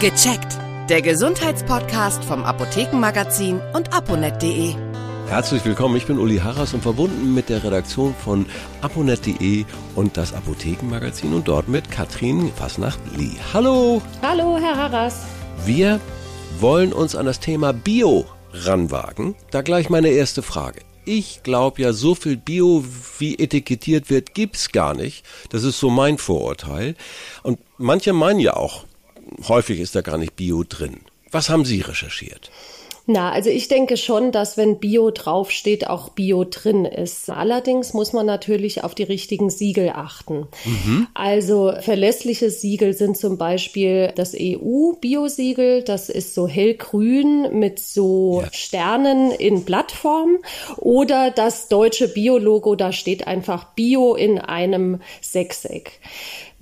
Gecheckt. Der Gesundheitspodcast vom Apothekenmagazin und aponet.de. Herzlich willkommen, ich bin Uli Harras und verbunden mit der Redaktion von aponet.de und das Apothekenmagazin und dort mit Katrin Fasnacht-Lee. Hallo! Hallo, Herr Harras. Wir wollen uns an das Thema Bio ranwagen. Da gleich meine erste Frage. Ich glaube ja, so viel Bio, wie etikettiert wird, gibt's gar nicht. Das ist so mein Vorurteil. Und manche meinen ja auch, häufig ist da gar nicht Bio drin. Was haben Sie recherchiert? Na, also ich denke schon, dass wenn Bio draufsteht, auch Bio drin ist. Allerdings muss man natürlich auf die richtigen Siegel achten. Mhm. Also verlässliche Siegel sind zum Beispiel das EU-Bio-Siegel. Das ist so hellgrün mit so ja. Sternen in Blattform. Oder das deutsche Bio-Logo, da steht einfach Bio in einem Sechseck.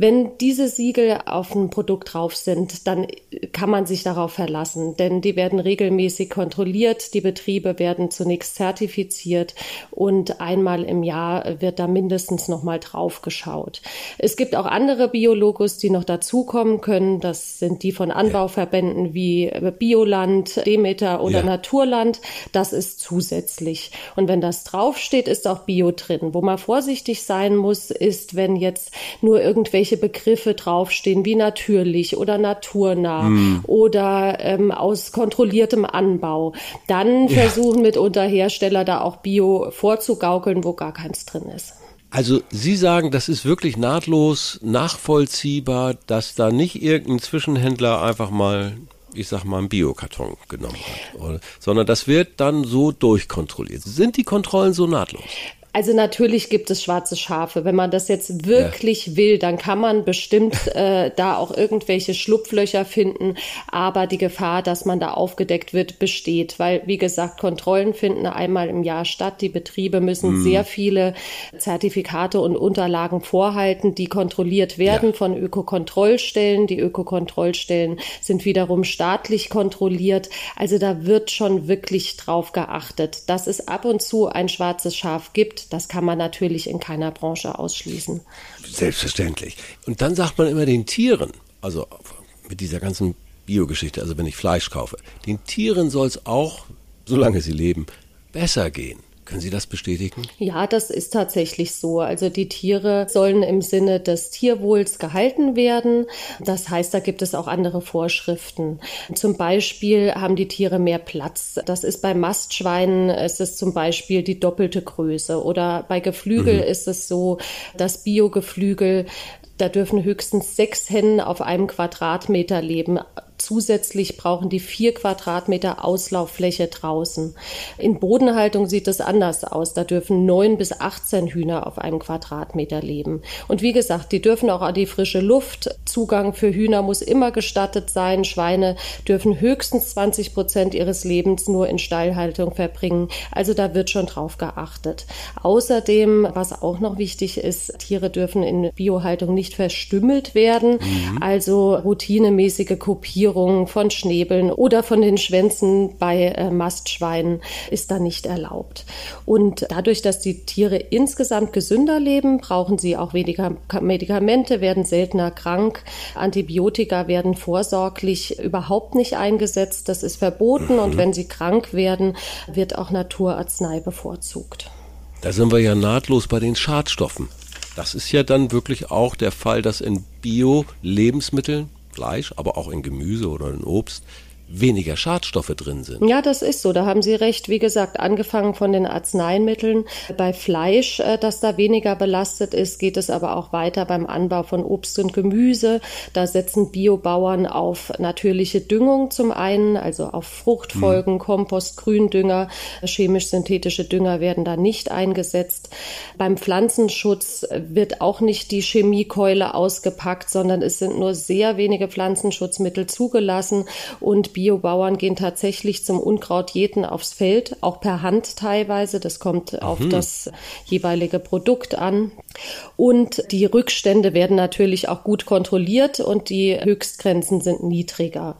Wenn diese Siegel auf ein Produkt drauf sind, dann kann man sich darauf verlassen, denn die werden regelmäßig kontrolliert, die Betriebe werden zunächst zertifiziert und einmal im Jahr wird da mindestens nochmal drauf geschaut. Es gibt auch andere Biologos, die noch dazukommen können. Das sind die von Anbauverbänden wie Bioland, Demeter oder ja. Naturland. Das ist zusätzlich. Und wenn das draufsteht, ist auch Bio drin. Wo man vorsichtig sein muss, ist, wenn jetzt nur irgendwelche irgendwelche Begriffe draufstehen wie natürlich oder naturnah mm. oder ähm, aus kontrolliertem Anbau, dann ja. versuchen mitunter Hersteller da auch Bio vorzugaukeln, wo gar keins drin ist. Also Sie sagen, das ist wirklich nahtlos nachvollziehbar, dass da nicht irgendein Zwischenhändler einfach mal ich sag mal, einen Biokarton genommen hat, sondern das wird dann so durchkontrolliert. Sind die Kontrollen so nahtlos? Also natürlich gibt es schwarze Schafe. Wenn man das jetzt wirklich ja. will, dann kann man bestimmt äh, da auch irgendwelche Schlupflöcher finden. Aber die Gefahr, dass man da aufgedeckt wird, besteht. Weil, wie gesagt, Kontrollen finden einmal im Jahr statt. Die Betriebe müssen mhm. sehr viele Zertifikate und Unterlagen vorhalten, die kontrolliert werden ja. von Ökokontrollstellen. Die Ökokontrollstellen sind wiederum staatlich kontrolliert. Also da wird schon wirklich drauf geachtet, dass es ab und zu ein schwarzes Schaf gibt das kann man natürlich in keiner Branche ausschließen. Selbstverständlich. Und dann sagt man immer den Tieren, also mit dieser ganzen Biogeschichte, also wenn ich Fleisch kaufe, den Tieren soll es auch, solange sie leben, besser gehen. Können Sie das bestätigen? Ja, das ist tatsächlich so. Also die Tiere sollen im Sinne des Tierwohls gehalten werden. Das heißt, da gibt es auch andere Vorschriften. Zum Beispiel haben die Tiere mehr Platz. Das ist bei Mastschweinen ist es zum Beispiel die doppelte Größe oder bei Geflügel mhm. ist es so, dass Biogeflügel da dürfen höchstens sechs Hennen auf einem Quadratmeter leben. Zusätzlich brauchen die vier Quadratmeter Auslauffläche draußen. In Bodenhaltung sieht es anders aus. Da dürfen neun bis 18 Hühner auf einem Quadratmeter leben. Und wie gesagt, die dürfen auch an die frische Luft. Zugang für Hühner muss immer gestattet sein. Schweine dürfen höchstens 20 Prozent ihres Lebens nur in Stallhaltung verbringen. Also da wird schon drauf geachtet. Außerdem, was auch noch wichtig ist, Tiere dürfen in Biohaltung nicht verstümmelt werden. Mhm. Also routinemäßige Kopierung Fixierung von Schnäbeln oder von den Schwänzen bei äh, Mastschweinen ist da nicht erlaubt. Und dadurch, dass die Tiere insgesamt gesünder leben, brauchen sie auch weniger Medikamente, werden seltener krank. Antibiotika werden vorsorglich überhaupt nicht eingesetzt. Das ist verboten. Mhm. Und wenn sie krank werden, wird auch Naturarznei bevorzugt. Da sind wir ja nahtlos bei den Schadstoffen. Das ist ja dann wirklich auch der Fall, dass in Bio-Lebensmitteln Fleisch, aber auch in Gemüse oder in Obst weniger Schadstoffe drin sind. Ja, das ist so. Da haben Sie recht. Wie gesagt, angefangen von den Arzneimitteln. Bei Fleisch, äh, das da weniger belastet ist, geht es aber auch weiter beim Anbau von Obst und Gemüse. Da setzen Biobauern auf natürliche Düngung zum einen, also auf Fruchtfolgen, hm. Kompost, Gründünger. Chemisch-synthetische Dünger werden da nicht eingesetzt. Beim Pflanzenschutz wird auch nicht die Chemiekeule ausgepackt, sondern es sind nur sehr wenige Pflanzenschutzmittel zugelassen und Bio Biobauern gehen tatsächlich zum Unkrautjäten aufs Feld, auch per Hand teilweise. Das kommt mhm. auf das jeweilige Produkt an. Und die Rückstände werden natürlich auch gut kontrolliert und die Höchstgrenzen sind niedriger.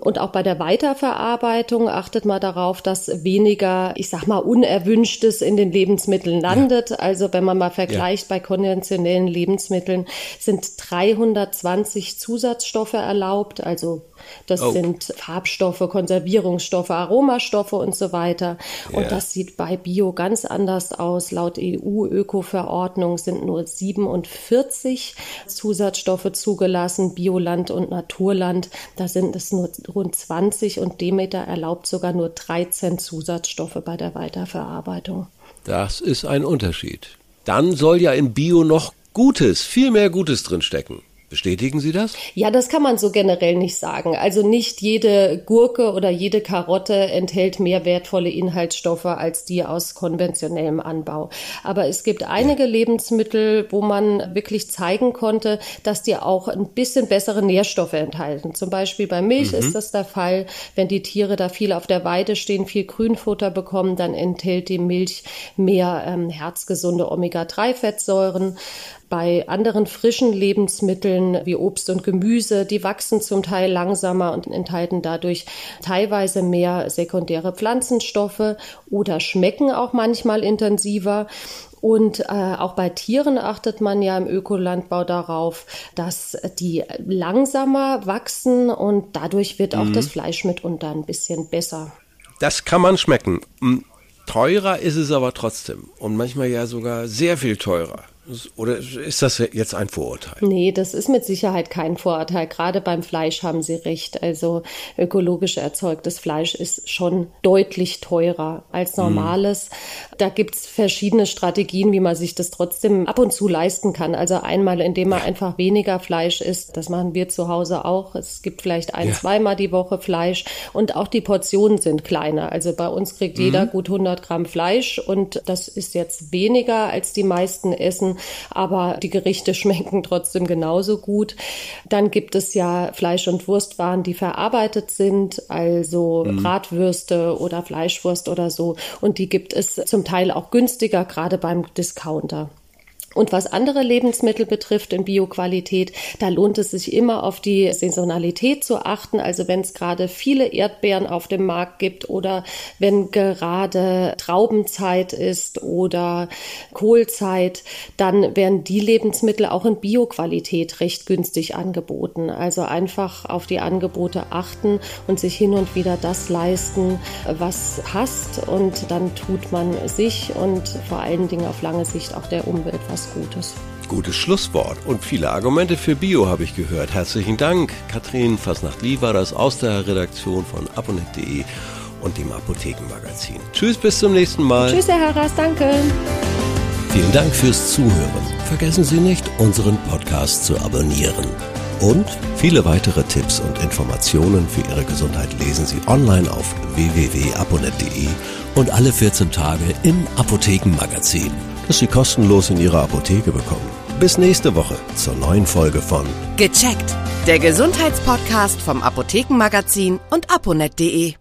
Und auch bei der Weiterverarbeitung achtet man darauf, dass weniger, ich sag mal, Unerwünschtes in den Lebensmitteln landet. Ja. Also wenn man mal vergleicht, ja. bei konventionellen Lebensmitteln sind 320 Zusatzstoffe erlaubt, also das oh. sind Farbstoffe, Konservierungsstoffe, Aromastoffe und so weiter. Ja. Und das sieht bei Bio ganz anders aus. Laut EU-Öko-Verordnung sind nur 47 Zusatzstoffe zugelassen, Bioland und Naturland. Da sind es nur rund 20 und Demeter erlaubt sogar nur 13 Zusatzstoffe bei der Weiterverarbeitung. Das ist ein Unterschied. Dann soll ja in Bio noch Gutes, viel mehr Gutes drinstecken. Bestätigen Sie das? Ja, das kann man so generell nicht sagen. Also nicht jede Gurke oder jede Karotte enthält mehr wertvolle Inhaltsstoffe als die aus konventionellem Anbau. Aber es gibt einige Lebensmittel, wo man wirklich zeigen konnte, dass die auch ein bisschen bessere Nährstoffe enthalten. Zum Beispiel bei Milch mhm. ist das der Fall. Wenn die Tiere da viel auf der Weide stehen, viel Grünfutter bekommen, dann enthält die Milch mehr ähm, herzgesunde Omega-3-Fettsäuren. Bei anderen frischen Lebensmitteln wie Obst und Gemüse, die wachsen zum Teil langsamer und enthalten dadurch teilweise mehr sekundäre Pflanzenstoffe oder schmecken auch manchmal intensiver. Und äh, auch bei Tieren achtet man ja im Ökolandbau darauf, dass die langsamer wachsen und dadurch wird auch mhm. das Fleisch mitunter ein bisschen besser. Das kann man schmecken. Hm, teurer ist es aber trotzdem und manchmal ja sogar sehr viel teurer. Oder ist das jetzt ein Vorurteil? Nee, das ist mit Sicherheit kein Vorurteil. Gerade beim Fleisch haben Sie recht. Also ökologisch erzeugtes Fleisch ist schon deutlich teurer als mhm. normales. Mhm. Da gibt's verschiedene Strategien, wie man sich das trotzdem ab und zu leisten kann. Also einmal, indem man ja. einfach weniger Fleisch isst. Das machen wir zu Hause auch. Es gibt vielleicht ein, ja. zweimal die Woche Fleisch. Und auch die Portionen sind kleiner. Also bei uns kriegt mhm. jeder gut 100 Gramm Fleisch. Und das ist jetzt weniger, als die meisten essen aber die Gerichte schmecken trotzdem genauso gut. Dann gibt es ja Fleisch- und Wurstwaren, die verarbeitet sind, also mhm. Bratwürste oder Fleischwurst oder so. Und die gibt es zum Teil auch günstiger, gerade beim Discounter. Und was andere Lebensmittel betrifft in Bioqualität, da lohnt es sich immer auf die Saisonalität zu achten. Also wenn es gerade viele Erdbeeren auf dem Markt gibt oder wenn gerade Traubenzeit ist oder Kohlzeit, dann werden die Lebensmittel auch in Bioqualität recht günstig angeboten. Also einfach auf die Angebote achten und sich hin und wieder das leisten, was passt. Und dann tut man sich und vor allen Dingen auf lange Sicht auch der Umwelt was was Gutes. Gutes Schlusswort und viele Argumente für Bio habe ich gehört. Herzlichen Dank. Katrin Fasnacht-Lie war das aus der Redaktion von abonnet.de und dem Apothekenmagazin. Tschüss, bis zum nächsten Mal. Tschüss, Herr Harras, danke. Vielen Dank fürs Zuhören. Vergessen Sie nicht, unseren Podcast zu abonnieren. Und viele weitere Tipps und Informationen für Ihre Gesundheit lesen Sie online auf www.aponet.de und alle 14 Tage im Apothekenmagazin das Sie kostenlos in Ihrer Apotheke bekommen. Bis nächste Woche zur neuen Folge von Gecheckt, der Gesundheitspodcast vom Apothekenmagazin und aponet.de.